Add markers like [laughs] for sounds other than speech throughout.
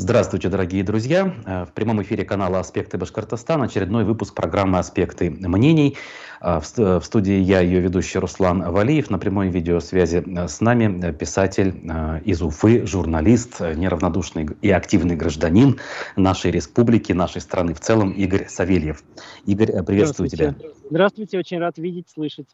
Здравствуйте, дорогие друзья! Э, в прямом эфире канала «Аспекты Башкортостана» очередной выпуск программы «Аспекты мнений». Э, в студии я, ее ведущий Руслан Валиев. На прямой видеосвязи э, с нами писатель из Уфы, журналист, неравнодушный и активный гражданин нашей республики, нашей страны в целом, Игорь Савельев. Игорь, приветствую тебя. Здравствуйте, очень рад видеть, слышать.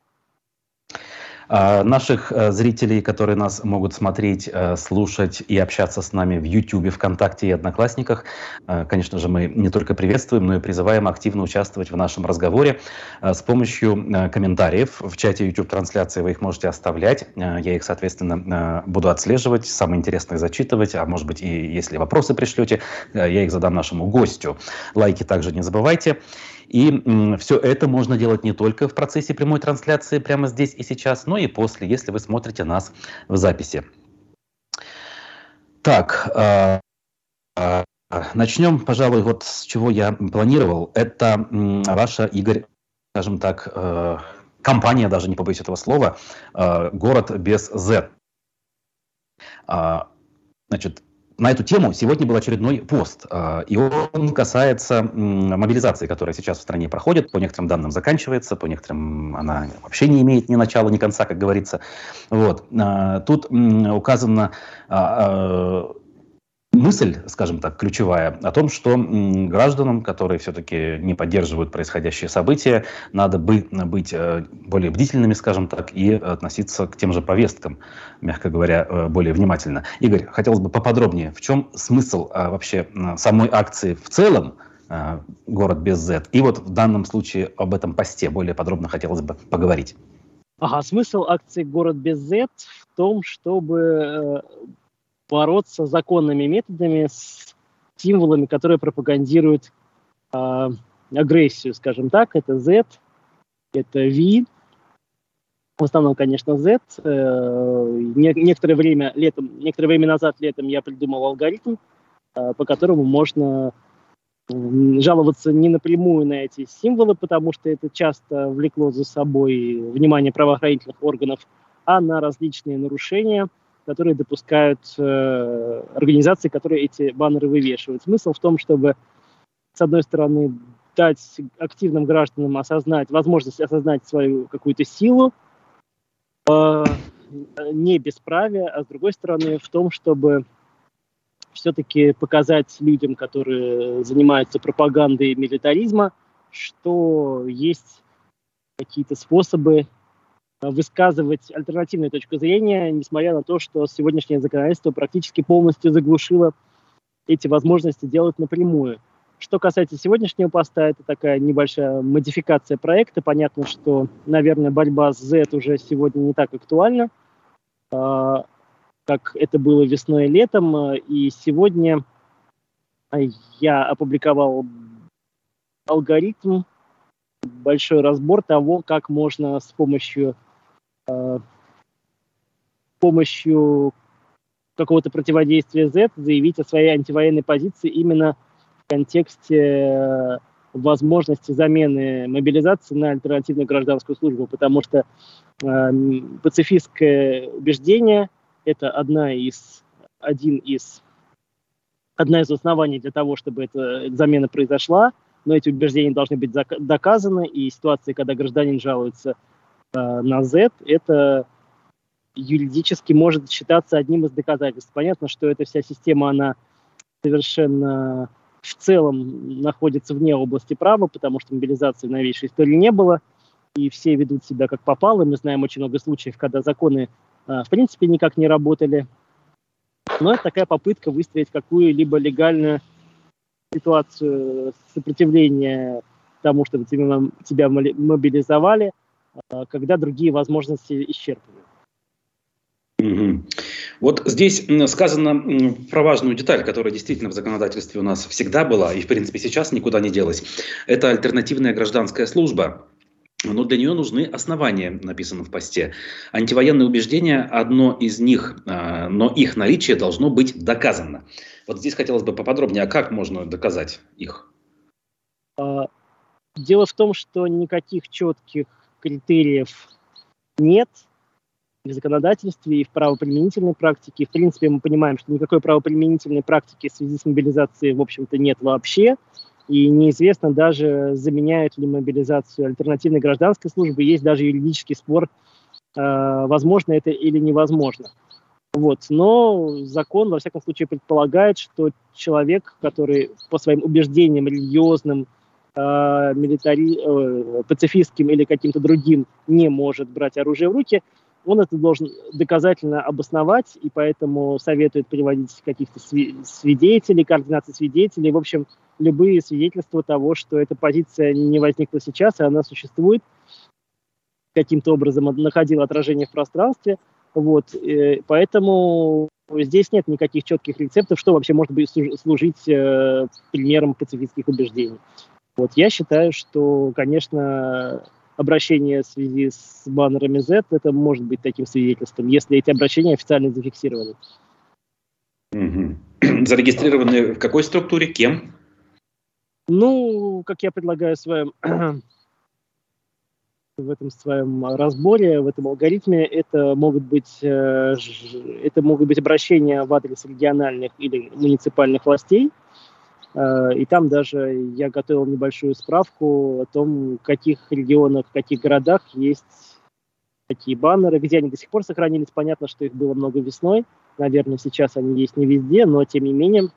А, наших э, зрителей, которые нас могут смотреть, э, слушать и общаться с нами в YouTube, ВКонтакте и Одноклассниках, э, конечно же, мы не только приветствуем, но и призываем активно участвовать в нашем разговоре с помощью комментариев. В чате YouTube-трансляции вы их можете оставлять. Я их, соответственно, буду отслеживать, самое интересное зачитывать, а может быть и если вопросы пришлете, я их задам нашему гостю. Лайки также не забывайте. И все это можно делать не только в процессе прямой трансляции прямо здесь и сейчас, но и после, если вы смотрите нас в записи. Так, э, э, начнем, пожалуй, вот с чего я планировал. Это ваша, Игорь, скажем так, э, компания, даже не побоюсь этого слова, «Город без Z». А, значит, на эту тему сегодня был очередной пост, а, и он касается мобилизации, которая сейчас в стране проходит, по некоторым данным заканчивается, по некоторым она вообще не имеет ни начала, ни конца, как говорится. Вот. А, тут указано а, мысль, скажем так, ключевая о том, что гражданам, которые все-таки не поддерживают происходящие события, надо бы быть э, более бдительными, скажем так, и относиться к тем же повесткам, мягко говоря, э, более внимательно. Игорь, хотелось бы поподробнее, в чем смысл а, вообще самой акции в целом, город без Z. И вот в данном случае об этом посте более подробно хотелось бы поговорить. Ага, смысл акции «Город без Z» в том, чтобы э, бороться законными методами с символами, которые пропагандируют э, агрессию, скажем так. Это Z, это V, в основном, конечно, Z. Э, не, некоторое время летом, некоторое время назад летом я придумал алгоритм, э, по которому можно жаловаться не напрямую на эти символы, потому что это часто влекло за собой внимание правоохранительных органов, а на различные нарушения – которые допускают э, организации, которые эти баннеры вывешивают. Смысл в том, чтобы, с одной стороны, дать активным гражданам осознать, возможность осознать свою какую-то силу, э, не бесправие, а с другой стороны, в том, чтобы все-таки показать людям, которые занимаются пропагандой милитаризма, что есть какие-то способы высказывать альтернативную точку зрения, несмотря на то, что сегодняшнее законодательство практически полностью заглушило эти возможности делать напрямую. Что касается сегодняшнего поста, это такая небольшая модификация проекта. Понятно, что, наверное, борьба с Z уже сегодня не так актуальна, э, как это было весной и летом. И сегодня я опубликовал алгоритм, большой разбор того, как можно с помощью Э, помощью какого-то противодействия Z заявить о своей антивоенной позиции именно в контексте э, возможности замены мобилизации на альтернативную гражданскую службу, потому что э, пацифистское убеждение – это одна из, один из, одна из оснований для того, чтобы эта замена произошла, но эти убеждения должны быть доказаны, и ситуации, когда гражданин жалуется – Э, на Z, это юридически может считаться одним из доказательств. Понятно, что эта вся система, она совершенно в целом находится вне области права, потому что мобилизации в новейшей истории не было, и все ведут себя как попало. Мы знаем очень много случаев, когда законы э, в принципе никак не работали. Но это такая попытка выстроить какую-либо легальную ситуацию сопротивления тому, чтобы тебя, мобилизовали – когда другие возможности исчерпаны. Вот здесь сказано про важную деталь, которая действительно в законодательстве у нас всегда была и, в принципе, сейчас никуда не делась. Это альтернативная гражданская служба. Но для нее нужны основания, написано в посте. Антивоенные убеждения – одно из них, а, но их наличие должно быть доказано. Вот здесь хотелось бы поподробнее, а как можно доказать их? А, дело в том, что никаких четких критериев нет. законодательстве, и в правоприменительной практике. В принципе, мы понимаем, что никакой правоприменительной практики в связи с мобилизацией, в общем-то, нет вообще. И неизвестно даже, заменяют ли мобилизацию альтернативной гражданской службы. Есть даже юридический спор, э, возможно это или невозможно. Вот. Но закон, во всяком случае, предполагает, что человек, который по своим убеждениям религиозным, э, милитари, э, пацифистским или каким-то другим не может брать оружие в руки, он это должен доказательно обосновать, и поэтому советует приводить каких-то свидетелей, координации свидетелей. В общем, любые свидетельства того, что эта позиция не возникла сейчас, и она существует, каким-то образом находила отражение в пространстве. Вот, э, поэтому здесь нет никаких четких рецептов, что вообще может быть служить э, примером пацифистских убеждений. Вот, я считаю, что, конечно, обращение в связи с баннерами Z, это может быть таким свидетельством, если эти обращения официально зафиксированы. Угу. [clears throat] Зарегистрированы в какой структуре, кем? Ну, как я предлагаю в своем, [clears throat] в этом своем разборе, в этом алгоритме, это могут быть, э, это могут быть обращения в адрес региональных или муниципальных властей, и там даже я готовил небольшую справку о том, в каких регионах, в каких городах есть такие баннеры, где они до сих пор сохранились. Понятно, что их было много весной. Наверное, сейчас они есть не везде, но тем не менее, э,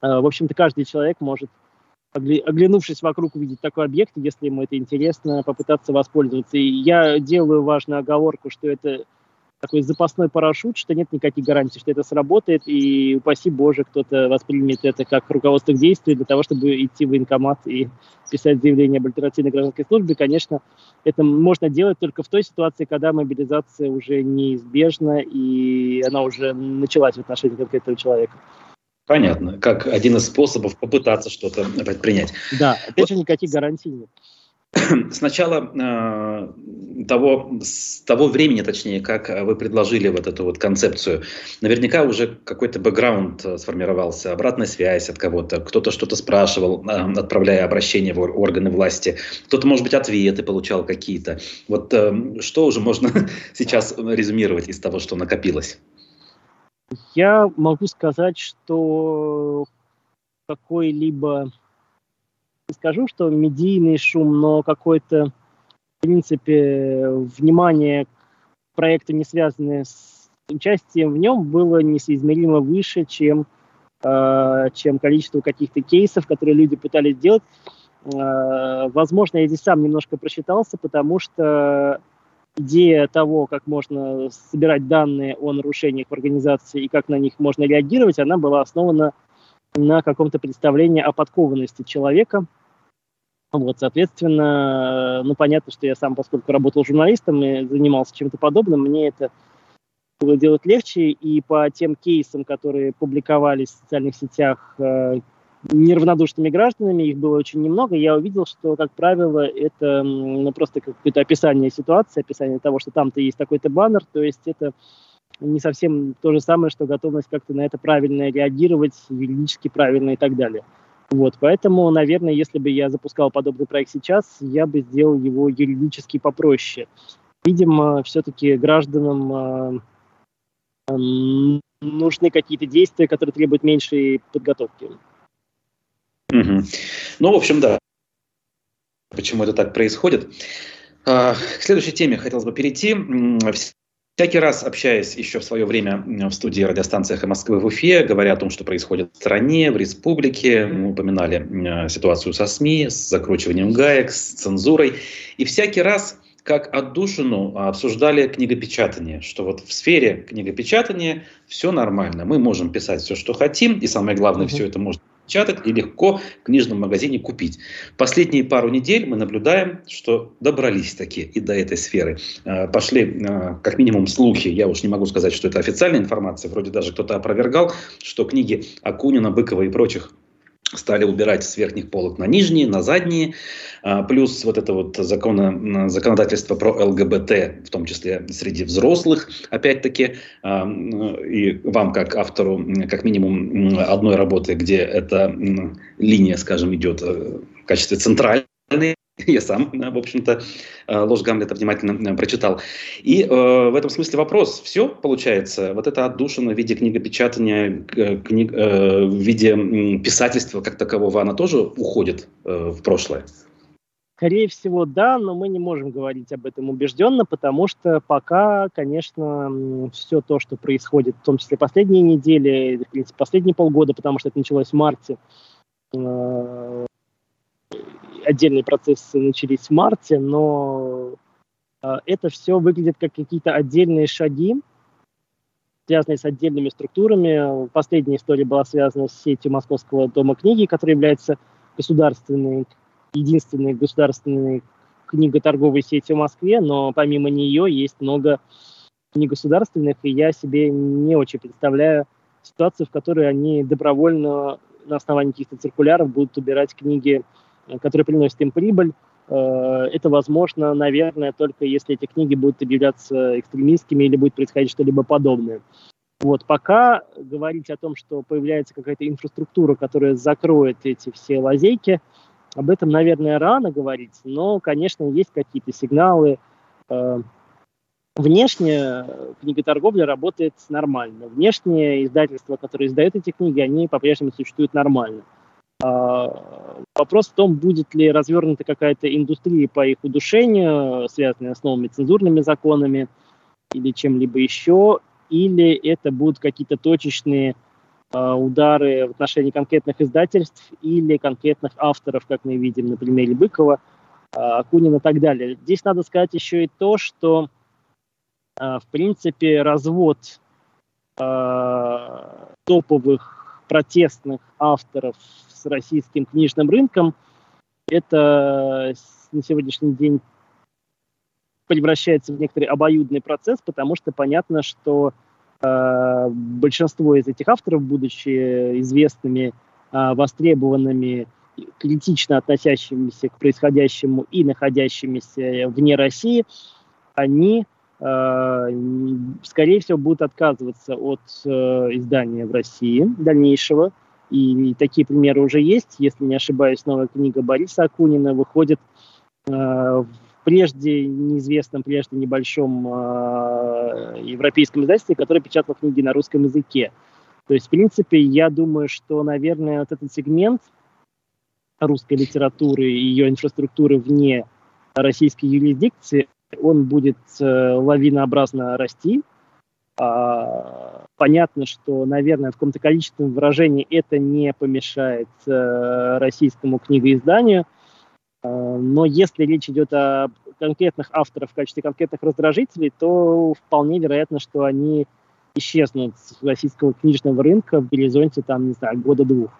в общем-то, каждый человек может, оглянувшись вокруг, увидеть такой объект, если ему это интересно, попытаться воспользоваться. И я делаю важную оговорку, что это такой запасной парашют, что нет никаких гарантий, что это сработает, и упаси Боже, кто-то воспримет это как руководство к действию для того, чтобы идти в военкомат и писать заявление об альтернативной гражданской службе. Конечно, это можно делать только в той ситуации, когда мобилизация уже неизбежна, и она уже началась в отношении конкретного человека. Понятно. Как один из способов попытаться что-то предпринять. Да, опять же, никаких гарантий нет. С начала э, того, с того времени, точнее, как вы предложили вот эту вот концепцию, наверняка уже какой-то бэкграунд э, сформировался, обратная связь от кого-то, кто-то что-то спрашивал, э, отправляя обращение в органы власти, кто-то, может быть, ответы получал какие-то. Вот э, что уже можно [laughs] сейчас резюмировать из того, что накопилось? Я могу сказать, что какой-либо не скажу, что медийный шум, но какой-то, в принципе, внимание к проекту, не связанное с участием в нем, было несоизмеримо выше, чем, э, чем количество каких-то кейсов, которые люди пытались сделать. Э, возможно, я здесь сам немножко просчитался, потому что идея того, как можно собирать данные о нарушениях в организации и как на них можно реагировать, она была основана на каком-то представлении о подкованности человека. Вот, соответственно, ну, понятно, что я сам, поскольку работал журналистом и занимался чем-то подобным, мне это было делать легче, и по тем кейсам, которые публиковались в социальных сетях э, неравнодушными гражданами, их было очень немного, я увидел, что, как правило, это ну, просто какое-то описание ситуации, описание того, что там-то есть такой-то баннер, то есть это не совсем то же самое, что готовность как-то на это правильно реагировать, юридически правильно и так далее. Вот, поэтому, наверное, если бы я запускал подобный проект сейчас, я бы сделал его юридически попроще. Видимо, все-таки гражданам э, э, нужны какие-то действия, которые требуют меньшей подготовки. Угу. Ну, в общем, да. Почему это так происходит? А, к следующей теме хотелось бы перейти. Всякий раз, общаясь еще в свое время в студии радиостанции «Эхо Москвы» в Уфе, говоря о том, что происходит в стране, в республике, мы упоминали ситуацию со СМИ, с закручиванием гаек, с цензурой. И всякий раз как отдушину обсуждали книгопечатание, что вот в сфере книгопечатания все нормально, мы можем писать все, что хотим, и самое главное, все это можно печатать и легко в книжном магазине купить. Последние пару недель мы наблюдаем, что добрались такие и до этой сферы. А, пошли а, как минимум слухи, я уж не могу сказать, что это официальная информация, вроде даже кто-то опровергал, что книги Акунина, Быкова и прочих стали убирать с верхних полок на нижние, на задние, а, плюс вот это вот закона, законодательство про ЛГБТ, в том числе среди взрослых, опять-таки, а, и вам как автору как минимум одной работы, где эта линия, скажем, идет э, в качестве центральной, [laughs] я сам, в общем-то, э, ложь Гамлета внимательно э, прочитал. И э, в этом смысле вопрос, все получается, вот это отдушина в виде книгопечатания, э, книг, э, в виде писательства как такового, она тоже уходит э, в прошлое? Скорее всего, да, но мы не можем говорить об этом убежденно, потому что пока, конечно, все то, что происходит, в том числе последние недели, в принципе, последние полгода, потому что это началось в марте, э, отдельные процессы начались в марте, но э, это все выглядит как какие-то отдельные шаги, связанные с отдельными структурами. Последняя история была связана с сетью Московского дома книги, который является государственной, единственной государственной книготорговой сетью в Москве, но помимо нее есть много негосударственных, и я себе не очень представляю ситуацию, в которой они добровольно на основании каких-то циркуляров будут убирать книги которые приносят им прибыль. Э, это возможно, наверное, только если эти книги будут объявляться экстремистскими или будет происходить что-либо подобное. Вот, пока говорить о том, что появляется какая-то инфраструктура, которая закроет эти все лазейки, об этом, наверное, рано говорить, но, конечно, есть какие-то сигналы. Э, внешне книготорговля работает нормально. Внешние издательства, которые издают эти книги, они по-прежнему существуют нормально. А, вопрос в том, будет ли развернута какая-то индустрия по их удушению, связанная с новыми цензурными законами или чем-либо еще, или это будут какие-то точечные э, удары в отношении конкретных издательств или конкретных авторов, как мы видим на примере Быкова, э, Акунина и так далее. Здесь надо сказать еще и то, что, в принципе, развод топовых протестных авторов российским книжным рынком, это на сегодняшний день превращается в некоторый обоюдный процесс, потому что понятно, что э, большинство из этих авторов, будучи известными, э, востребованными, критично относящимися к происходящему и находящимися вне России, они, э, скорее всего, будут отказываться от э, издания в России дальнейшего, и такие примеры уже есть. Если не ошибаюсь, новая книга Бориса Акунина выходит э, в прежде неизвестном, прежде небольшом э, европейском издательстве, которое печатало книги на русском языке. То есть, в принципе, я думаю, что, наверное, вот этот сегмент русской литературы и ее инфраструктуры вне российской юрисдикции, он будет э, лавинообразно расти, а, понятно, что, наверное, в каком-то количественном выражении это не помешает э, российскому книгоизданию, э, но если речь идет о конкретных авторах в качестве конкретных раздражителей, то вполне вероятно, что они исчезнут с российского книжного рынка в горизонте, там, не знаю, года-двух.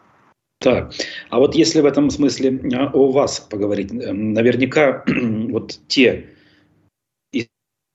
Так, а вот если в этом смысле а, о вас поговорить, наверняка [clears throat] вот те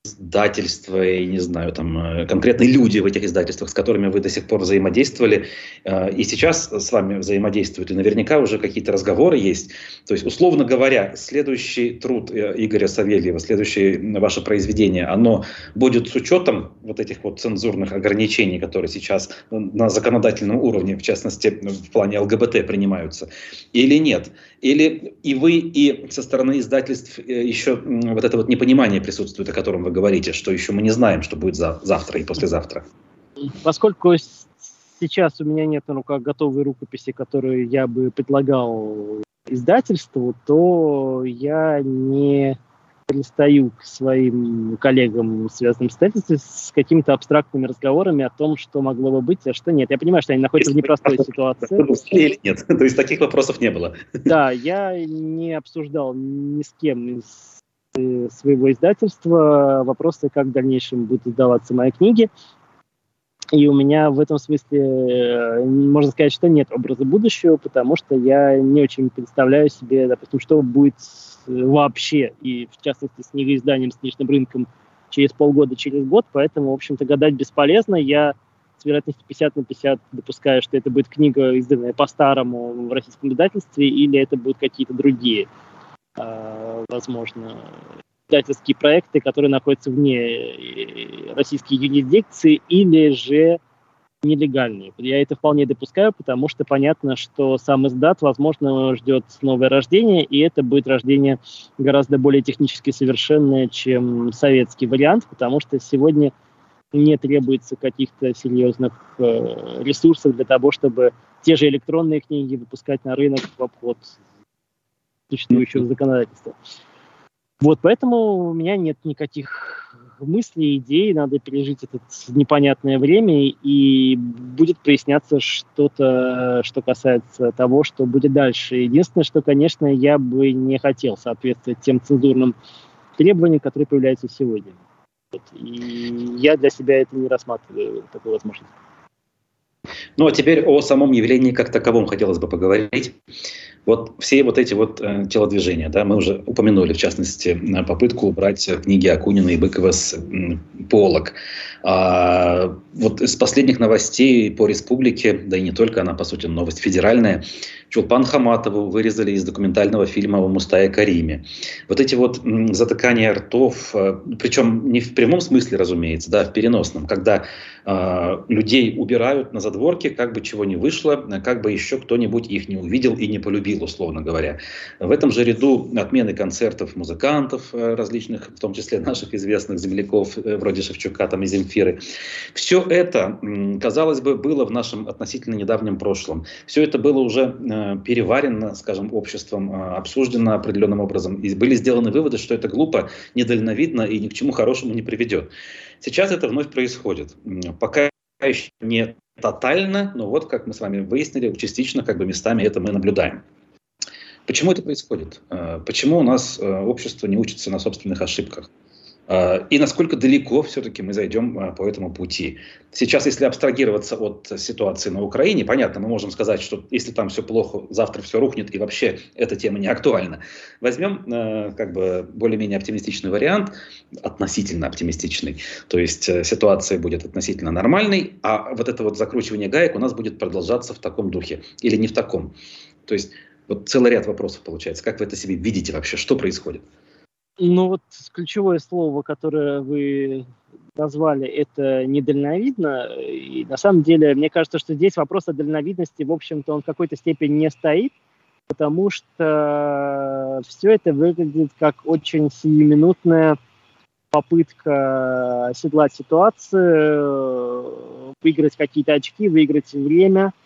издательства и, не знаю, там, э, конкретные люди в этих издательствах, с которыми вы до сих пор взаимодействовали, э, и сейчас с вами взаимодействуют, и наверняка уже какие-то разговоры есть. То есть, условно говоря, следующий труд э, Игоря Савельева, следующее ваше произведение, оно будет с учетом вот этих вот цензурных ограничений, которые сейчас на законодательном уровне, в частности, в плане ЛГБТ принимаются, или нет? Или и вы, и со стороны издательств еще вот это вот непонимание присутствует, о котором вы говорите, что еще мы не знаем, что будет за, завтра и послезавтра? Поскольку сейчас у меня нет на руках готовой рукописи, которую я бы предлагал издательству, то я не пристаю к своим коллегам, связанным с издательством, с какими-то абстрактными разговорами о том, что могло бы быть, а что нет. Я понимаю, что они находятся в непростой ситуации. Или нет? [laughs] То есть таких вопросов не было? [laughs] Да, я не обсуждал ни с кем из своего издательства вопросы, как в дальнейшем будут издаваться мои книги. И у меня в этом смысле, э, можно сказать, что нет образа будущего, потому что я не очень представляю себе, допустим, что будет вообще, и в частности с книгоизданием, с книжным рынком через полгода, через год, поэтому, в общем-то, гадать бесполезно. Я с вероятностью 50 на 50 допускаю, что это будет книга, изданная по-старому в российском издательстве, или это будут какие-то другие а, возможно, издательские проекты, которые находятся вне э, российской юрисдикции, или же нелегальные. Я это вполне допускаю, потому что понятно, что сам издат, возможно, ждет новое рождение, и это будет рождение гораздо более технически совершенное, чем советский вариант, потому что сегодня не требуется каких-то серьезных э, ресурсов для того, чтобы те же электронные книги выпускать на рынок в обход существующего законодательства. Вот поэтому у меня нет никаких мыслей, идей, надо пережить это непонятное время, и будет проясняться что-то, что касается того, что будет дальше. Единственное, что, конечно, я бы не хотел соответствовать тем цензурным требованиям, которые появляются сегодня. Вот. И я для себя это не рассматриваю, такую возможность. Ну а теперь о самом явлении как таковом хотелось бы поговорить. Вот все вот эти вот э, телодвижения, да, мы уже упомянули, в частности, попытку убрать книги Акунина и Быкова с э, полок. А, вот из последних новостей по республике, да и не только она, по сути, новость федеральная, Чулпан Хаматову вырезали из документального фильма о Мустае Кариме. Вот эти вот затыкания ртов, э, причем не в прямом смысле, разумеется, да, в переносном, когда э, людей убирают на задворке, как бы чего не вышло, как бы еще кто-нибудь их не увидел и не полюбил, условно говоря. В этом же ряду отмены концертов музыкантов э, различных, в том числе наших известных земляков, э, вроде Шевчука там, и Земфиры. Все это, казалось бы, было в нашем относительно недавнем прошлом. Все это было уже Э, переварено, скажем, обществом, э, обсуждено определенным образом, и были сделаны выводы, что это глупо, недальновидно и ни к чему хорошему не приведет. Сейчас это вновь происходит. Пока еще не тотально, но вот, как мы с вами выяснили, частично как бы местами это мы наблюдаем. Почему это происходит? Э, почему у нас общество не учится на собственных ошибках? А, и насколько далеко все-таки мы зайдем а, по этому пути. Сейчас, если абстрагироваться от ситуации на Украине, понятно, мы можем сказать, что если там все плохо, завтра все рухнет, и вообще эта тема не актуальна. Возьмем а, как бы более-менее оптимистичный вариант, относительно оптимистичный. То есть э, ситуация будет относительно нормальной, а вот это вот закручивание гаек у нас будет продолжаться в таком духе или не в таком. То есть вот целый ряд вопросов получается. Как вы это себе видите вообще? Что происходит? Ну вот ключевое слово, которое вы назвали, это недальновидно. И на самом деле, мне кажется, что здесь вопрос о дальновидности, в общем-то, он в какой-то степени не стоит, потому что все это выглядит как очень сиюминутная попытка оседлать ситуацию, выиграть какие-то очки, выиграть время –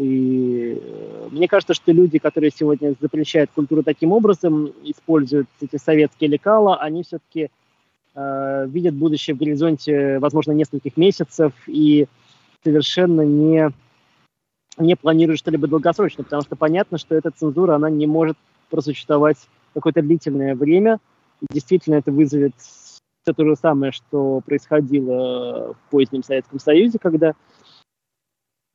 и э, мне кажется, что люди, которые сегодня запрещают культуру таким образом, используют эти советские лекала, они все-таки э, видят будущее в горизонте, возможно, нескольких месяцев и совершенно не, не планируют что-либо долгосрочно, потому что понятно, что эта цензура, она не может просуществовать какое-то длительное время. И действительно, это вызовет все то же самое, что происходило в позднем Советском Союзе, когда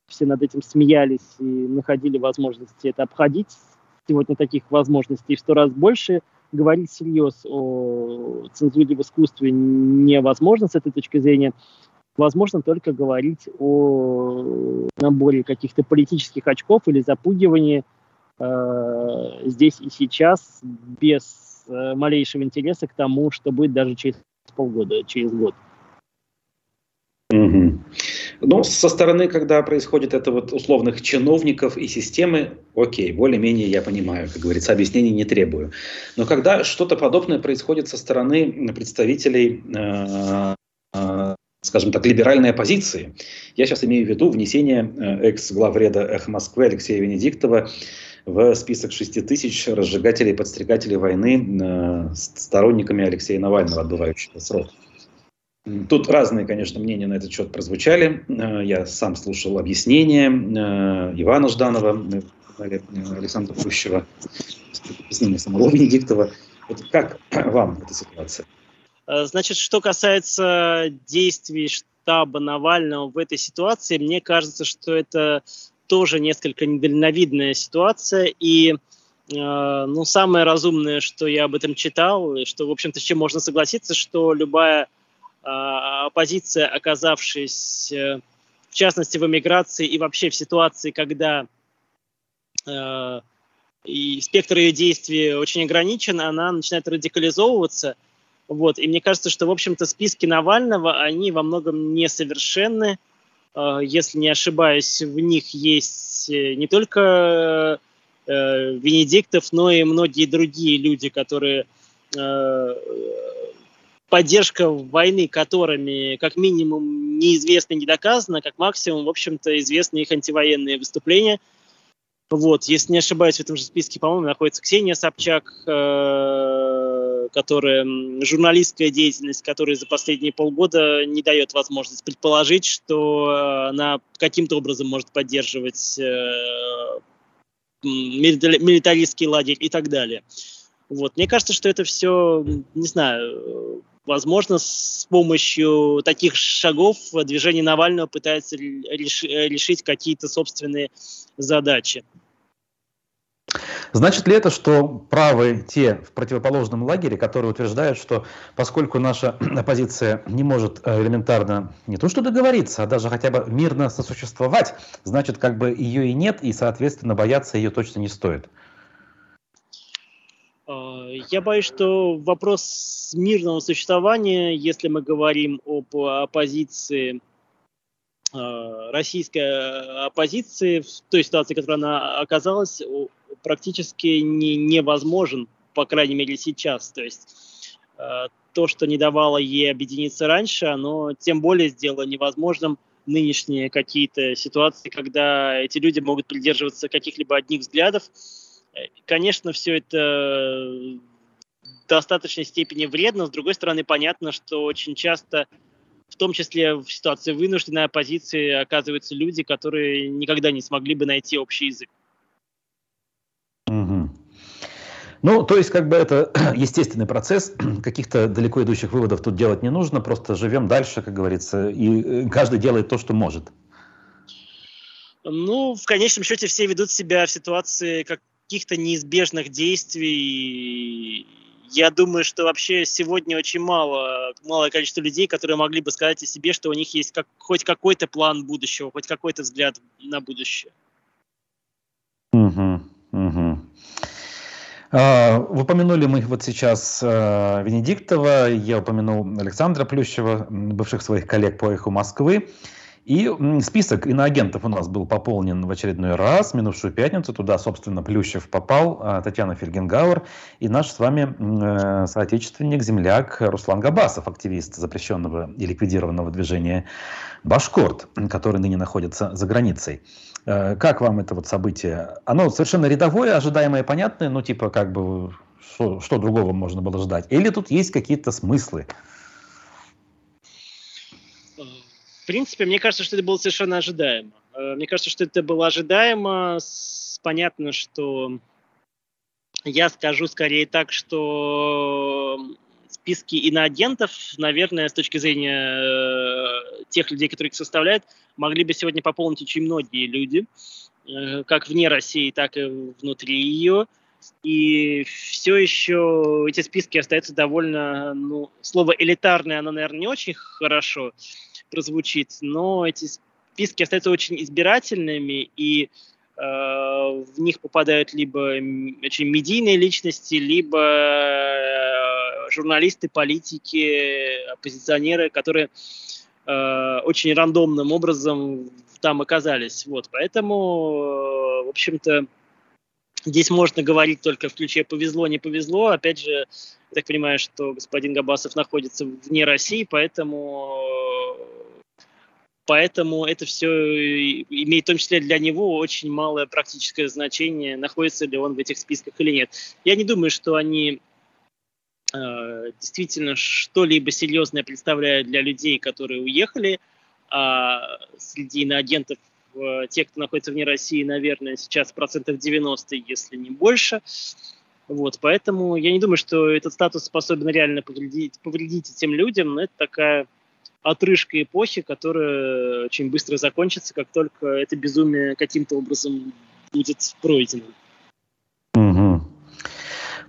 все над этим смеялись и находили возможности это обходить. Сегодня таких возможностей в сто раз больше. Говорить всерьез о цензуре в искусстве невозможно с этой точки зрения. Возможно только говорить о наборе каких-то политических очков или запугивании э, здесь и сейчас без э, малейшего интереса к тому, что будет даже через полгода, через год. Угу. Ну, со стороны, когда происходит это вот условных чиновников и системы, окей, более-менее я понимаю, как говорится, объяснений не требую. Но когда что-то подобное происходит со стороны представителей, э, э, скажем так, либеральной оппозиции, я сейчас имею в виду внесение э, экс-главреда «Эхо Москвы» Алексея Венедиктова в список 6 тысяч разжигателей и подстрекателей войны э, сторонниками Алексея Навального, отбывающего срок. Тут разные, конечно, мнения на этот счет прозвучали. Э, я сам слушал объяснения э, Ивана Жданова, э, Александра Хрущева, объяснение самого [laughs] Венедиктова. Вот как [clears throat] вам эта ситуация? Значит, что касается действий штаба Навального в этой ситуации, мне кажется, что это тоже несколько недальновидная ситуация. И ну, самое разумное, что я об этом читал, и что, в общем-то, с чем можно согласиться, что любая оппозиция, оказавшись, э, в частности, в эмиграции и вообще в ситуации, когда э, и спектр ее действий очень ограничен, она начинает радикализовываться. Вот. И мне кажется, что, в общем-то, списки Навального, они во многом несовершенны. Э, если не ошибаюсь, в них есть не только Венедиктов, но и многие другие люди, которые поддержка войны которыми как минимум неизвестно, не доказано, как максимум, в общем-то, известны их антивоенные выступления – вот, если не ошибаюсь, в этом же списке, по-моему, находится Ксения Собчак, э, которая журналистская деятельность, которая за последние полгода не дает возможность предположить, что она каким-то образом может поддерживать э, милитаристский лагерь и так далее. Вот. Мне кажется, что это все, не знаю, возможно, с помощью таких шагов движение Навального пытается решить какие-то собственные задачи. Значит ли это, что правы те в противоположном лагере, которые утверждают, что поскольку наша [clears throat] оппозиция не может э, элементарно не то что договориться, а даже хотя бы мирно сосуществовать, значит как бы ее и нет, и соответственно бояться ее точно не стоит? Я боюсь, что вопрос мирного существования, если мы говорим об оппозиции а, российской оппозиции в той ситуации, в которой она оказалась, практически не, невозможен, по крайней мере сейчас. То есть э, то, что не давало ей объединиться раньше, оно тем более сделало невозможным нынешние какие-то ситуации, когда эти люди могут придерживаться каких-либо одних взглядов. Э, конечно, все это в достаточной степени вредно. С другой стороны, понятно, что очень часто, в том числе в ситуации вынужденной оппозиции, оказываются люди, которые никогда не смогли бы найти общий язык. Ну, то есть, как бы это [clears throat] естественный процесс, [clears throat] каких-то далеко идущих выводов тут делать не нужно, просто живем дальше, как говорится, и э, каждый делает то, что может. Ну, в конечном счете все ведут себя в ситуации каких-то неизбежных действий. Я думаю, что вообще сегодня очень мало, малое количество людей, которые могли бы сказать о себе, что у них есть как, хоть какой-то план будущего, хоть какой-то взгляд на будущее. Угу, угу. А, упомянули мы вот сейчас а, Венедиктова, я упомянул Александра Плющева, бывших своих коллег по «Эху Москвы». И список иноагентов у нас был пополнен в очередной раз, минувшую пятницу. Туда, собственно, Плющев попал, а, Татьяна Фельгенгауэр и наш с вами э, соотечественник, земляк Руслан Габасов, активист запрещенного и ликвидированного движения «Башкорт», который ныне находится за границей. Э, как вам это вот событие? Оно совершенно рядовое, ожидаемое, понятное, ну типа как бы что, что другого можно было ждать? Или тут есть какие-то смыслы? В принципе, мне кажется, что это было совершенно ожидаемо. Э, мне кажется, что это было ожидаемо. Понятно, что я скажу скорее так, что списки иноагентов, наверное, с точки зрения э, тех людей, которые их составляют, могли бы сегодня пополнить очень многие люди, э, как вне России, так и внутри ее. И все еще эти списки остаются довольно, ну, слово элитарное, оно, наверное, не очень хорошо прозвучит, но эти списки остаются очень избирательными, и э, в них попадают либо очень медийные личности, либо э, журналисты, политики, оппозиционеры, которые э, очень рандомным образом там оказались. Вот, поэтому, э, в общем-то, здесь можно говорить только в ключе повезло, не повезло. Опять же, я так понимаю, что господин Габасов находится вне России, поэтому Поэтому это все имеет в том числе для него очень малое практическое значение, находится ли он в этих списках или нет. Я не думаю, что они Э, действительно что-либо серьезное представляют для людей, которые уехали, а среди иноагентов э, тех, кто находится вне России, наверное, сейчас процентов 90, если не больше. Вот, поэтому я не думаю, что этот статус способен реально повредить, повредить этим людям, но это такая отрыжка эпохи, которая очень быстро закончится, как только это безумие каким-то образом будет пройдено.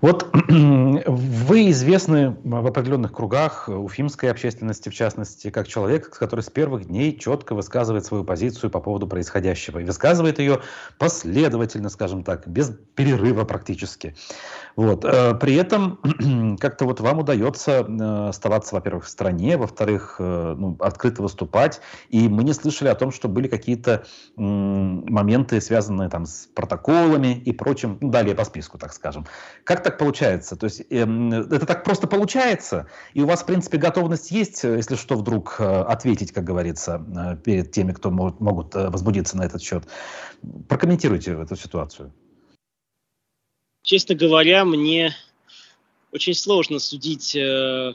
Вот [clears throat] вы известны в определенных кругах, уфимской общественности в частности, как человек, который с первых дней четко высказывает свою позицию по поводу происходящего. И высказывает ее последовательно, скажем так, без перерыва практически. Вот. Э, при этом [clears throat] как-то вот вам удается э, оставаться, во-первых, в стране, во-вторых, э, ну, открыто выступать. И мы не слышали о том, что были какие-то моменты, связанные там с протоколами и прочим, ну, далее по списку, так скажем. Как так получается? То есть эм, это так просто получается, и у вас, в принципе, готовность есть, если что, вдруг ответить, как говорится, перед теми, кто могут, могут возбудиться на этот счет. Прокомментируйте эту ситуацию честно говоря, мне очень сложно судить. Э,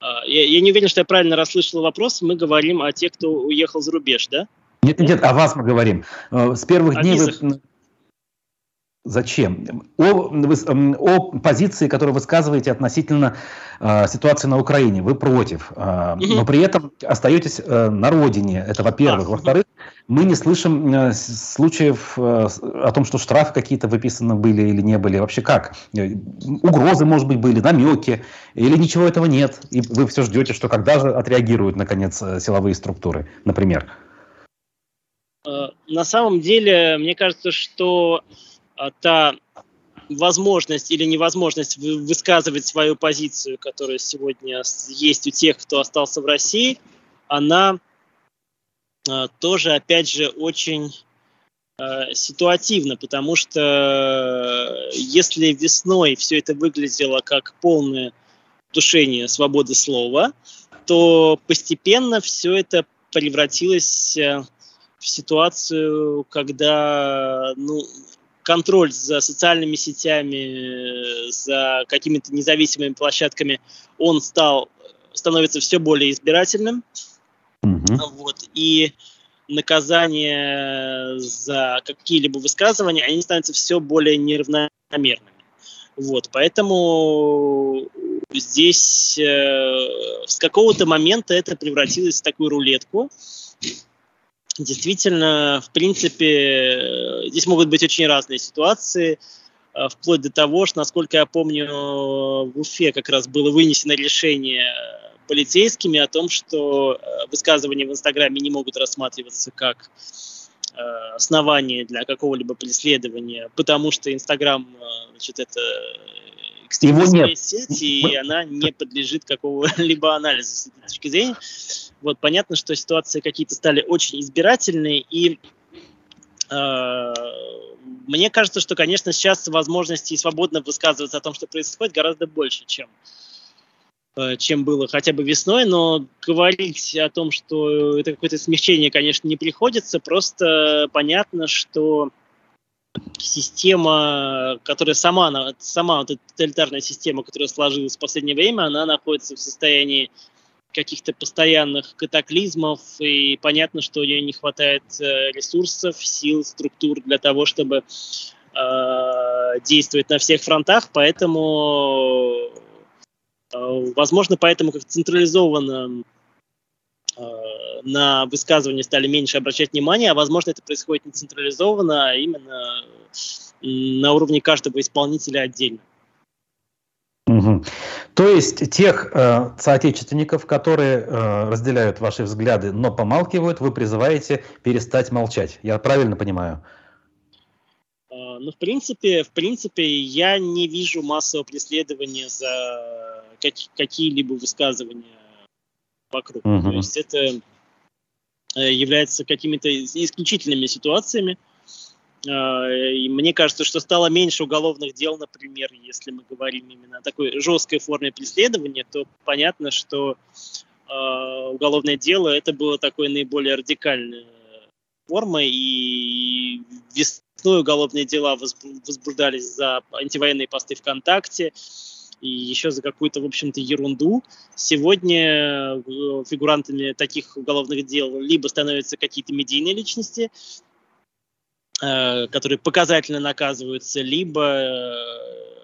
а, я, я не уверен, что я правильно расслышал вопрос. Мы говорим о тех, кто уехал за рубеж, да? Нет, нет, о вас мы говорим. Э, с первых о дней визах. вы Зачем? О, о позиции, которую вы высказываете относительно э, ситуации на Украине. Вы против. Э, но при этом остаетесь э, на родине. Это во-первых. Во-вторых, мы не слышим э, случаев э, о том, что штрафы какие-то выписаны были или не были. Вообще как? Э, угрозы, может быть, были, намеки. Или ничего этого нет. И вы все ждете, что когда же отреагируют, наконец, э, силовые структуры, например. Э, на самом деле, мне кажется, что та возможность или невозможность высказывать свою позицию, которая сегодня есть у тех, кто остался в России, она а, тоже, опять же, очень а, ситуативна, потому что если весной все это выглядело как полное тушение свободы слова, то постепенно все это превратилось в ситуацию, когда ну, контроль за социальными сетями, за какими-то независимыми площадками, он стал, становится все более избирательным. Mm-hmm. Вот, и наказания за какие-либо высказывания, они становятся все более неравномерными. Вот, поэтому здесь э, с какого-то момента это превратилось в такую рулетку, действительно, в принципе, э, здесь могут быть очень разные ситуации, э, вплоть до того, что, насколько я помню, в Уфе как раз было вынесено решение полицейскими о том, что э, высказывания в Инстаграме не могут рассматриваться как основание для какого-либо преследования, потому что Инстаграм, значит, это экстремистская сеть, и она не подлежит какого-либо анализу с этой точки зрения. Вот понятно, что ситуации какие-то стали очень избирательные, и э, мне кажется, что, конечно, сейчас возможностей свободно высказываться о том, что происходит, гораздо больше, чем э, чем было хотя бы весной, но говорить о том, что это какое-то смягчение, конечно, не приходится, просто понятно, что система, которая сама, сама вот эта тоталитарная система, которая сложилась в последнее время, она находится в состоянии каких-то постоянных катаклизмов, и понятно, что нее не хватает э, ресурсов, сил, структур для того, чтобы э, действовать на всех фронтах, поэтому, э, возможно, поэтому как централизованно на высказывания стали меньше обращать внимание, а возможно это происходит не централизованно, а именно на уровне каждого исполнителя отдельно. Угу. То есть тех э, соотечественников, которые э, разделяют ваши взгляды, но помалкивают, вы призываете перестать молчать. Я правильно понимаю? Uh, ну, в принципе, в принципе, я не вижу массового преследования за как, какие-либо высказывания вокруг. Угу. То есть это э, является какими-то исключительными ситуациями. А, и мне кажется, что стало меньше уголовных дел, например, если мы говорим именно о такой жесткой форме преследования, то понятно, что э, уголовное дело это было такой наиболее радикальной формой, и весной уголовные дела возбуждались за антивоенные посты ВКонтакте, и еще за какую-то, в общем-то, ерунду. Сегодня э, фигурантами таких уголовных дел либо становятся какие-то медийные личности, Э, которые показательно наказываются, либо, э,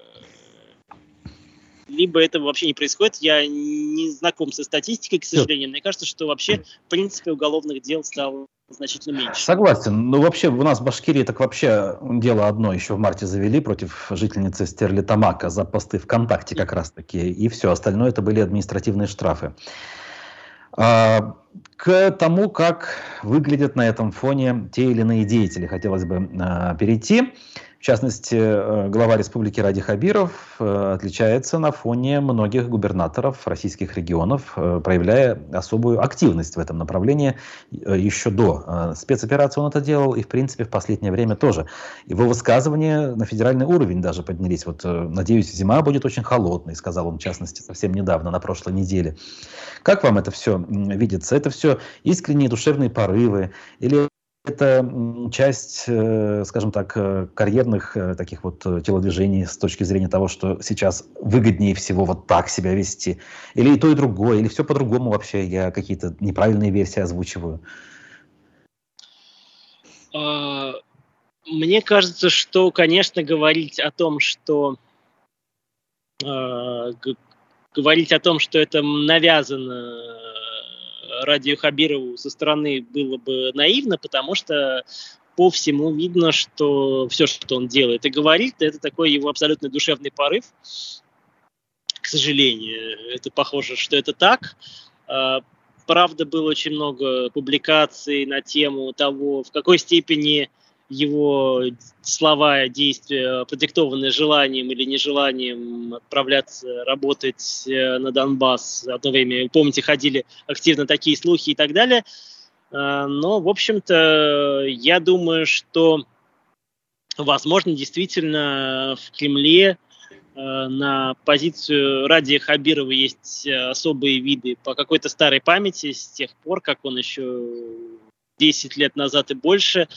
либо этого вообще не происходит. Я не знаком со статистикой, к сожалению. Мне кажется, что вообще, в принципе, уголовных дел стало значительно меньше. Согласен. Ну, вообще, у нас в Башкирии так вообще дело одно еще в марте завели против жительницы Стерлитамака за посты ВКонтакте как раз-таки. И все. Остальное это были административные штрафы. А, к тому, как выглядят на этом фоне те или иные деятели, хотелось бы а, перейти. В частности, э, глава республики Ради Хабиров э, отличается на фоне многих губернаторов российских регионов, э, проявляя особую активность в этом направлении еще до спецоперации он это делал, и в принципе в последнее время тоже. Его высказывания на федеральный уровень даже поднялись. Вот, надеюсь, зима будет очень холодной, сказал он, в частности, совсем недавно, на прошлой неделе. Как вам это все видится? Это все искренние душевные порывы или это часть, э, скажем так, э, карьерных э, таких вот телодвижений с точки зрения того, что сейчас выгоднее всего вот так себя вести. Или и то, и другое, или все по-другому вообще, я какие-то неправильные версии озвучиваю. А, мне кажется, что, конечно, говорить о том, что говорить о том, что это навязано Радию Хабирову со стороны было бы наивно, потому что по всему видно, что все, что он делает и говорит, это такой его абсолютно душевный порыв. К сожалению, это похоже, что это так. А, правда, было очень много публикаций на тему того, в какой степени его слова, действия продиктованы желанием или нежеланием отправляться работать э, на Донбасс. Одно время, помните, ходили активно такие слухи и так далее. Э, но, в общем-то, я думаю, что, возможно, действительно в Кремле э, на позицию Ради Хабирова есть особые виды по какой-то старой памяти с тех пор, как он еще 10 лет назад и больше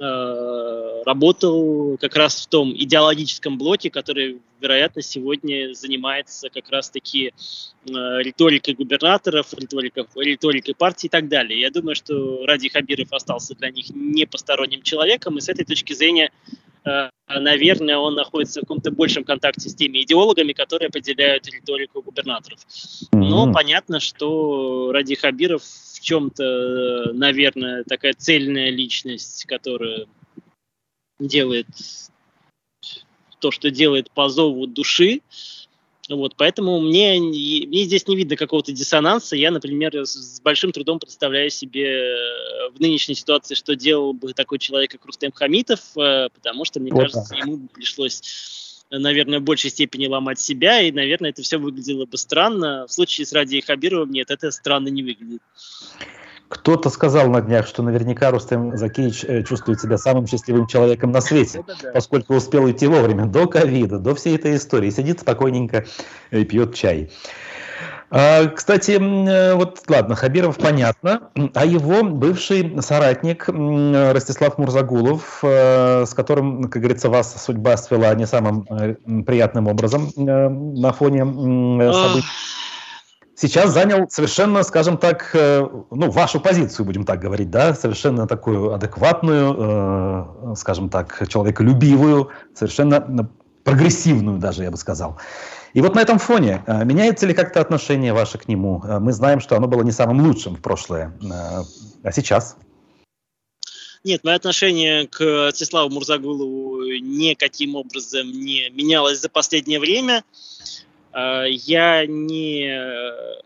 работал как раз в том идеологическом блоке, который, вероятно, сегодня занимается как раз-таки э, риторикой губернаторов, риторикой, риторикой партии и так далее. Я думаю, что Ради Хабиров остался для них не посторонним человеком, и с этой точки зрения Э, наверное, он находится в каком-то большем контакте с теми идеологами, которые определяют риторику губернаторов. Но понятно, что Ради Хабиров в чем-то, наверное, такая цельная личность, которая делает то, что делает по зову души, вот, поэтому мне, мне здесь не видно какого-то диссонанса. Я, например, с большим трудом представляю себе э, в нынешней ситуации, что делал бы такой человек, как Рустем Хамитов, э, потому что, мне вот кажется, так. ему пришлось наверное, в большей степени ломать себя, и, наверное, это все выглядело бы странно. В случае с Ради Хабировым нет, это странно не выглядит. Кто-то сказал на днях, что наверняка Рустем Закеевич э, чувствует себя самым счастливым человеком на свете, поскольку успел уйти вовремя, до ковида, до всей этой истории. Сидит спокойненько и пьет чай. А, кстати, э, вот ладно, Хабиров понятно, а его бывший соратник Ростислав Мурзагулов, э, с которым, как говорится, вас судьба свела не самым приятным образом на фоне событий сейчас занял совершенно, скажем так, э, ну, вашу позицию, будем так говорить, да, совершенно такую адекватную, э, скажем так, человеколюбивую, совершенно прогрессивную даже, я бы сказал. И вот на этом фоне э, меняется ли как-то отношение ваше к нему? Мы знаем, что оно было не самым лучшим в прошлое, а сейчас? Нет, мое отношение к Циславу Мурзагулову никаким образом не менялось за последнее время. А, я не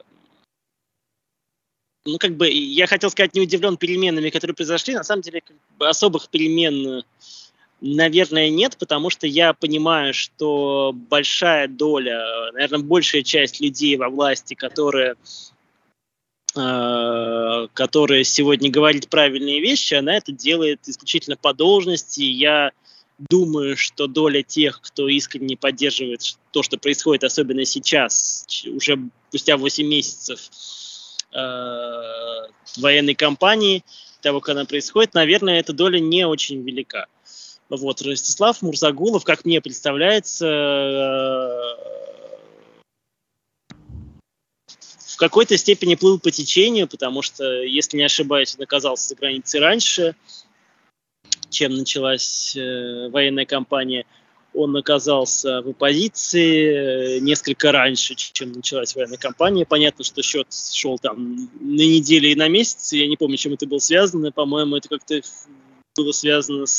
ну, как бы, я хотел сказать, не удивлен переменами, которые произошли. На самом деле, как бы особых перемен, наверное, нет, потому что я понимаю, что большая доля, наверное, большая часть людей во власти, которые, э, которые сегодня говорит правильные вещи, она это делает исключительно по должности. Я думаю, что доля тех, кто искренне поддерживает то, что происходит, особенно сейчас, уже спустя 8 месяцев э, военной кампании, того, как она происходит, наверное, эта доля не очень велика. Вот, Ростислав Мурзагулов, как мне представляется, э, в какой-то степени плыл по течению, потому что, если не ошибаюсь, он оказался за границей раньше, чем началась э, военная кампания. он оказался в оппозиции несколько раньше, чем началась военная кампания. Понятно, что счет шел там на неделю и на месяц. Я не помню, чем это было связано. По-моему, это как-то было связано с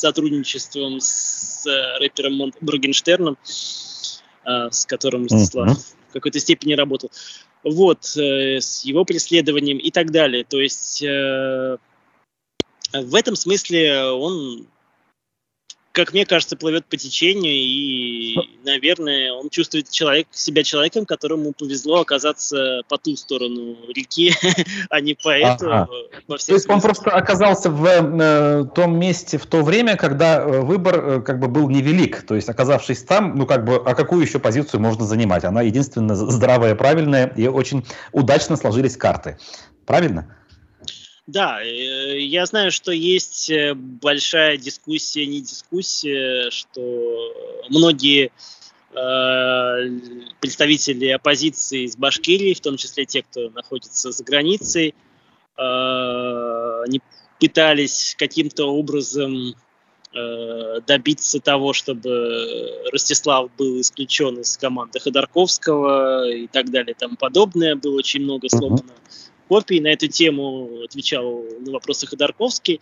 сотрудничеством с э, рэпером Моргенштерном, э, с которым Ростислав mm-hmm. в какой-то степени работал. Вот, э, с его преследованием и так далее. То есть в этом смысле он как мне кажется, плывет по течению, и, наверное, он чувствует человек, себя человеком, которому повезло оказаться по ту сторону реки, [laughs] а не по эту. Ага. То есть он просто оказался в э, том месте в то время, когда э, выбор э, как бы был невелик. То есть, оказавшись там, ну как бы, а какую еще позицию можно занимать? Она единственно здравая, правильная, и очень удачно сложились карты. Правильно? Да, э, я знаю, что есть э, большая дискуссия, не дискуссия, что многие э, представители оппозиции из Башкирии, в том числе те, кто находится за границей, не пытались каким-то образом добиться того, чтобы Ростислав был исключен из команды Ходорковского и так далее и тому подобное. Было очень много сломано копий. На эту тему отвечал на вопросы Ходорковский.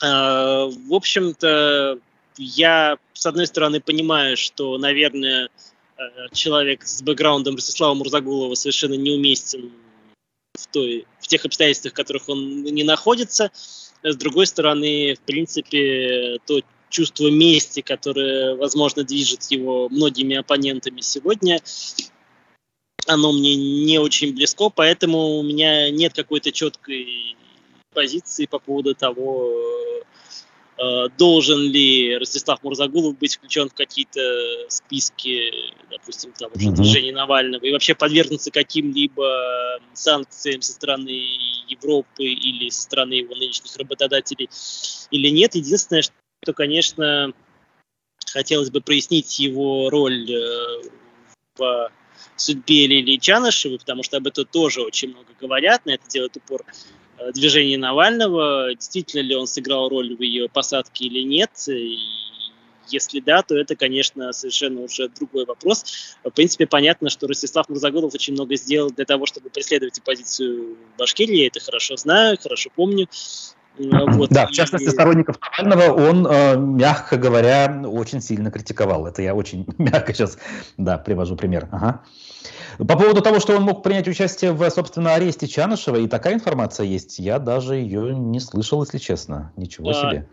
А, в общем-то, я, с одной стороны, понимаю, что, наверное, э, человек с бэкграундом Ростислава Мурзагулова совершенно неуместен в, той, в тех обстоятельствах, в которых он не находится. С другой стороны, в принципе, то чувство мести, которое, возможно, движет его многими оппонентами сегодня, оно мне не очень близко, поэтому у меня нет какой-то четкой позиции по поводу того, э, должен ли Ростислав Мурзагулов быть включен в какие-то списки, допустим, там, mm-hmm. движения Навального, и вообще подвергнуться каким-либо санкциям со стороны Европы или со стороны его нынешних работодателей или нет. Единственное, что, конечно, хотелось бы прояснить его роль э, в судьбе Лилии Чанышевой, потому что об этом тоже очень много говорят, на это делает упор э, движение Навального, действительно ли он сыграл роль в ее посадке или нет, если да, то это, конечно, совершенно уже другой вопрос. В принципе, понятно, что Ростислав Мурзагодов очень много сделал для того, чтобы преследовать оппозицию в Башкирии. Я это хорошо знаю, хорошо помню. Вот. Да, в частности, сторонников Навального он, э, мягко говоря, очень сильно критиковал. Это я очень [laughs] мягко сейчас, да, привожу пример. Ага. По поводу того, что он мог принять участие в, собственно, аресте Чанышева, и такая информация есть, я даже ее не слышал, если честно. Ничего а, себе.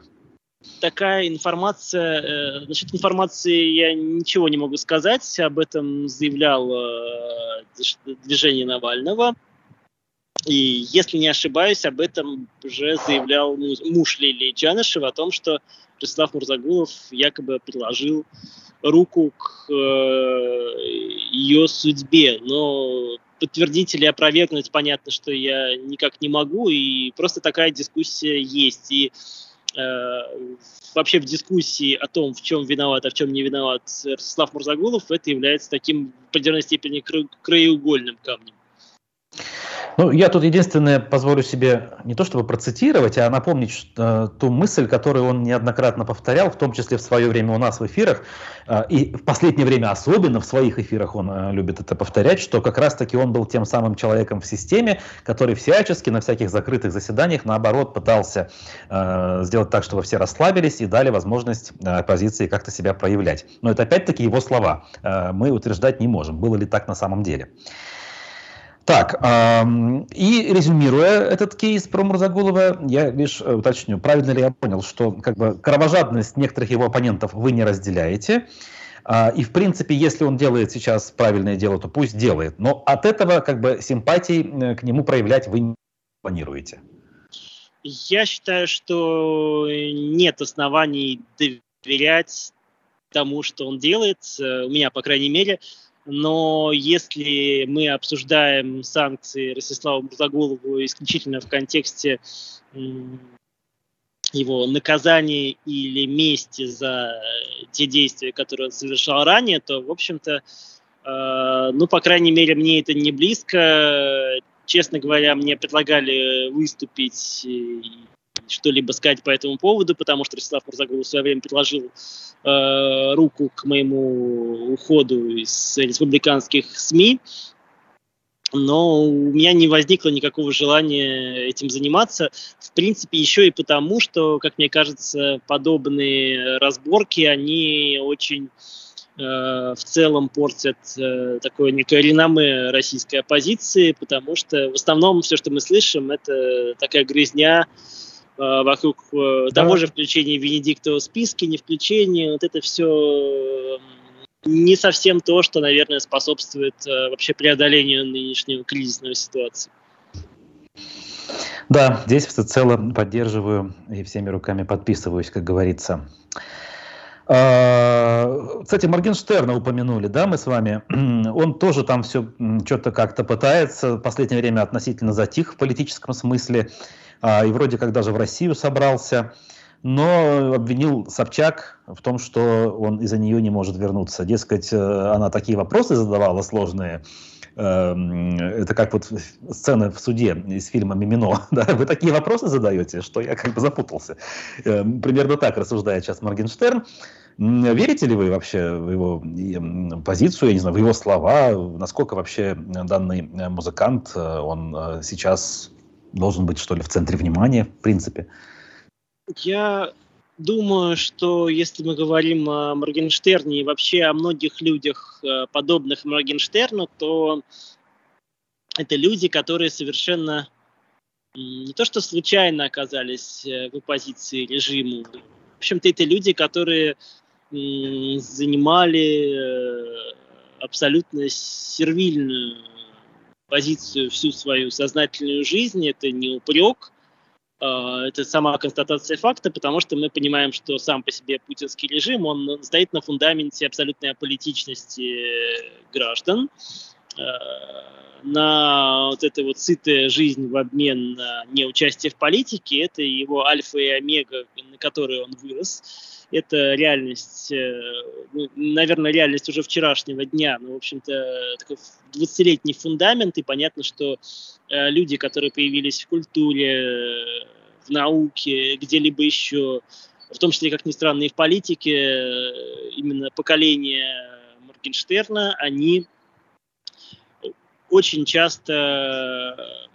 Такая информация, э, насчет информации я ничего не могу сказать, об этом заявлял э, движение Навального. И если не ошибаюсь, об этом уже заявлял муж Лилии Джанышева о том, что Ростислав Мурзагулов якобы приложил руку к э, ее судьбе. Но подтвердить или опровергнуть, понятно, что я никак не могу, и просто такая дискуссия есть. И э, вообще в дискуссии о том, в чем виноват, а в чем не виноват Ростислав Мурзагулов, это является таким в определенной степени краеугольным камнем. Ну, я тут единственное позволю себе не то чтобы процитировать, а напомнить э, ту мысль, которую он неоднократно повторял, в том числе в свое время у нас в эфирах, э, и в последнее время особенно в своих эфирах он э, любит это повторять, что как раз-таки он был тем самым человеком в системе, который всячески на всяких закрытых заседаниях, наоборот, пытался сделать так, чтобы все расслабились и дали возможность оппозиции как-то себя проявлять. Но это опять-таки его слова. Мы утверждать не можем, было ли так на самом деле. Так, и резюмируя этот кейс про Мурзагулова, я лишь э, уточню, правильно ли я понял, что как бы кровожадность некоторых его оппонентов вы не разделяете, э, и в принципе, если он делает сейчас правильное дело, то пусть делает, но от этого как бы симпатий э, к нему проявлять вы не планируете. Я считаю, что нет оснований доверять тому, что он делает, у меня, по крайней мере, но если мы обсуждаем санкции Ростислава Мурзагулову исключительно в контексте его наказания или мести за те действия, которые он совершал ранее, то, в общем-то, э, ну, по крайней мере, мне это не близко. Честно говоря, мне предлагали выступить что-либо сказать по этому поводу, потому что Ростислав Мурзагулов в свое время предложил э, руку к моему уходу из республиканских СМИ, но у меня не возникло никакого желания этим заниматься. В принципе, еще и потому, что, как мне кажется, подобные разборки, они очень Э, в целом портят э, такое некое реноме российской оппозиции, потому что в основном все, что мы слышим, это такая грязня вокруг да. того же включения Венедиктова в списки, не включения, вот это все не совсем то, что, наверное, способствует вообще преодолению нынешнего кризисной ситуации. Да, здесь всецело поддерживаю и всеми руками подписываюсь, как говорится. А, кстати, Моргенштерна упомянули, да, мы с вами. [clears throat] Он тоже там все что-то как-то пытается. В последнее время относительно затих в политическом смысле. А, и вроде как даже в Россию собрался. Но обвинил Собчак в том, что он из-за нее не может вернуться. Дескать, э, она такие вопросы задавала сложные. Эм, это как вот сцена в суде из фильма «Мимино». [laughs] Да? Вы такие вопросы задаете, что я как бы запутался. Эм, примерно так рассуждает сейчас Моргенштерн. Верите ли вы вообще в его позицию, я не знаю, в его слова? Насколько вообще данный музыкант, э, он э, сейчас должен быть, что ли, в центре внимания, в принципе? Я думаю, что если мы говорим о Моргенштерне и вообще о многих людях, подобных Моргенштерну, то это люди, которые совершенно не то что случайно оказались в оппозиции режиму, в общем-то, это люди, которые занимали э, абсолютно сервильную позицию всю свою сознательную жизнь. Это не упрек, а, это сама констатация факта, потому что мы понимаем, что сам по себе путинский режим, он стоит на фундаменте абсолютной аполитичности граждан, а, на вот эта вот сытая жизнь в обмен на неучастие в политике, это его альфа и омега, на которой он вырос это реальность, э, ну, наверное, реальность уже вчерашнего дня, но, в общем-то, такой 20-летний фундамент, и понятно, что э, люди, которые появились в культуре, в науке, где-либо еще, в том числе, как ни странно, и в политике, э, именно поколение Моргенштерна, они очень часто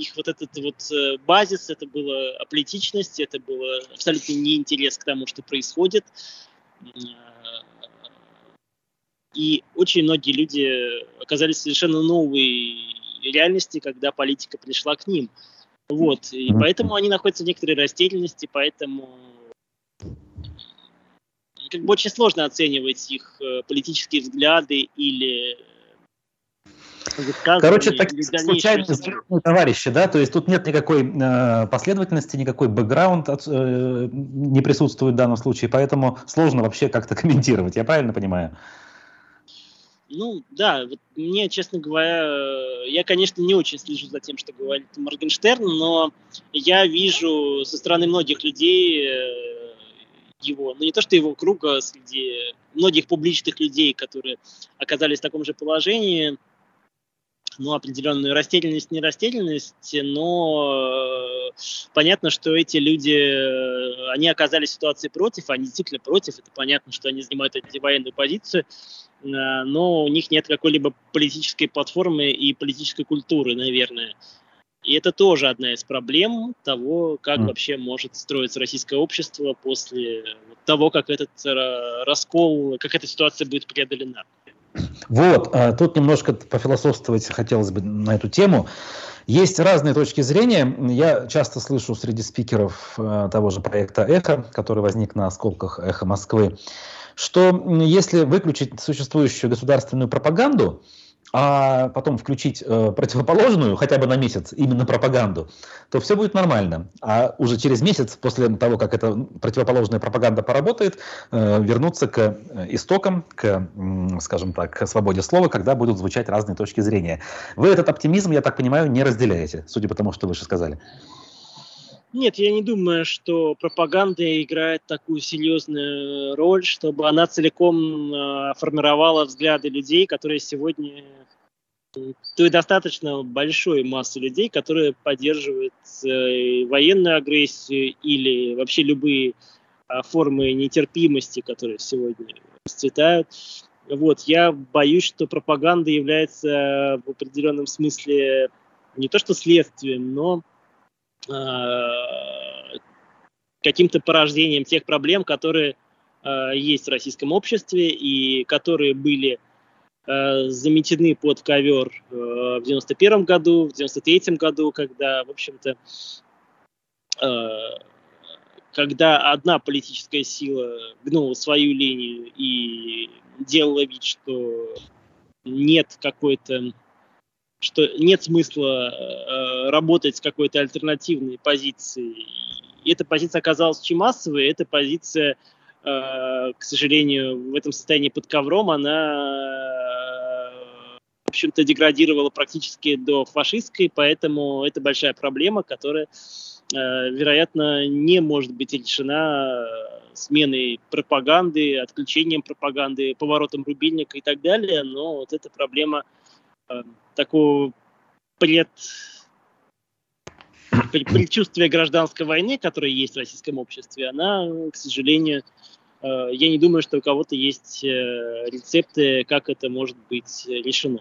их вот этот вот э, базис, это была аполитичность, это было абсолютно неинтерес к тому, что происходит. И очень многие люди оказались в совершенно новой реальности, когда политика пришла к ним. Вот. И поэтому они находятся в некоторой растерянности, поэтому как бы очень сложно оценивать их э, политические взгляды или Короче, такие случайные товарищи, да, то есть тут нет никакой э, последовательности, никакой бэкграунд от, э, не присутствует в данном случае, поэтому сложно вообще как-то комментировать, я правильно понимаю? Ну, да, вот мне, честно говоря, я, конечно, не очень слежу за тем, что говорит Моргенштерн, но я вижу со стороны многих людей э, его, ну не то что его круга, среди многих публичных людей, которые оказались в таком же положении, ну, определенную растерянность, не растерянность, но э, понятно, что эти люди, э, они оказались в ситуации против, они действительно против, это понятно, что они занимают антивоенную позицию, э, но у них нет какой-либо политической платформы и политической культуры, наверное. И это тоже одна из проблем того, как mm. вообще может строиться российское общество после того, как этот раскол, как эта ситуация будет преодолена. Вот, а, тут немножко пофилософствовать хотелось бы на эту тему. Есть разные точки зрения. Я часто слышу среди спикеров а, того же проекта «Эхо», который возник на осколках «Эхо Москвы», что если выключить существующую государственную пропаганду, а потом включить э, противоположную, хотя бы на месяц, именно пропаганду, то все будет нормально. А уже через месяц, после того, как эта противоположная пропаганда поработает, э, вернуться к истокам, к, скажем так, к свободе слова, когда будут звучать разные точки зрения. Вы этот оптимизм, я так понимаю, не разделяете, судя по тому, что вы же сказали. Нет, я не думаю, что пропаганда играет такую серьезную роль, чтобы она целиком э, формировала взгляды людей, которые сегодня той достаточно большой массы людей, которые поддерживают э, военную агрессию или вообще любые э, формы нетерпимости, которые сегодня расцветают. Вот, я боюсь, что пропаганда является в определенном смысле не то что следствием, но э, каким-то порождением тех проблем, которые э, есть в российском обществе и которые были э, заметены под ковер э, в 91 году, в 93 году, когда, в общем-то, э, когда одна политическая сила гнула свою линию и делала вид, что нет какой-то что нет смысла э, работать с какой-то альтернативной позицией. И эта позиция оказалась очень массовой, эта позиция, э, к сожалению, в этом состоянии под ковром, она, в общем-то, деградировала практически до фашистской, поэтому это большая проблема, которая, э, вероятно, не может быть решена сменой пропаганды, отключением пропаганды, поворотом рубильника и так далее, но вот эта проблема э, такого пред предчувствие гражданской войны, которая есть в российском обществе, она, к сожалению, э, я не думаю, что у кого-то есть э, рецепты, как это может быть решено.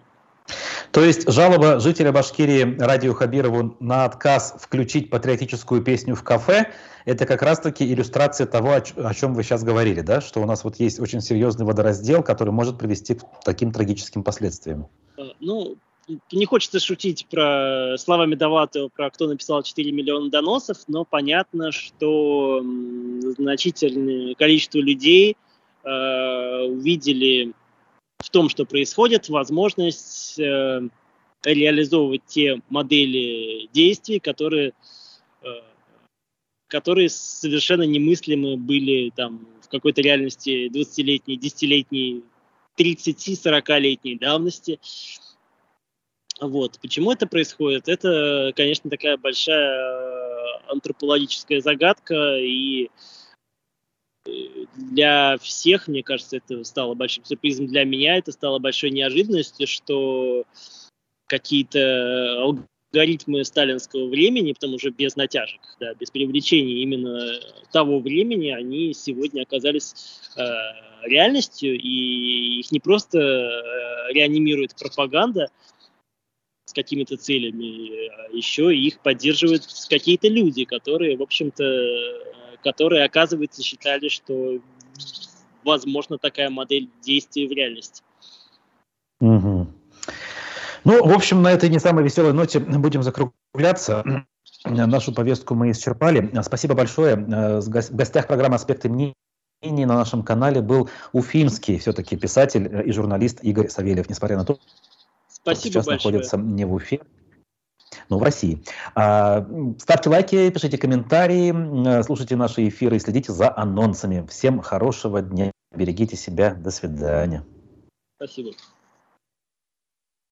То есть жалоба жителя Башкирии Радио Хабирову на отказ включить патриотическую песню в кафе – это как раз-таки иллюстрация того, о чем вы сейчас говорили, да? что у нас вот есть очень серьезный водораздел, который может привести к таким трагическим последствиям. Э, ну, не хочется шутить про словами Довлатова, про кто написал 4 миллиона доносов, но понятно, что значительное количество людей э, увидели в том, что происходит, возможность э, реализовывать те модели действий, которые, э, которые совершенно немыслимы были там в какой-то реальности 20-летней, 10-летней, 30-40-летней давности. Вот. Почему это происходит? Это, конечно, такая большая э, антропологическая загадка, и э, для всех, мне кажется, это стало большим сюрпризом. Для меня это стало большой неожиданностью, что какие-то алгоритмы сталинского времени, потому уже без натяжек, да, без привлечения именно того времени, они сегодня оказались э, реальностью, и их не просто э, реанимирует пропаганда, с какими-то целями, а еще их поддерживают какие-то люди, которые, в общем-то, которые, оказывается, считали, что возможно такая модель действия в реальности. Угу. Ну, в общем, на этой не самой веселой ноте будем закругляться. Нашу повестку мы исчерпали. Спасибо большое. В гостях программы «Аспекты мнений» на нашем канале был уфимский все-таки писатель и журналист Игорь Савельев. Несмотря на то, Спасибо сейчас большое. находится не в Уфе, но в России. А, ставьте лайки, пишите комментарии, слушайте наши эфиры и следите за анонсами. Всем хорошего дня, берегите себя, до свидания. Спасибо.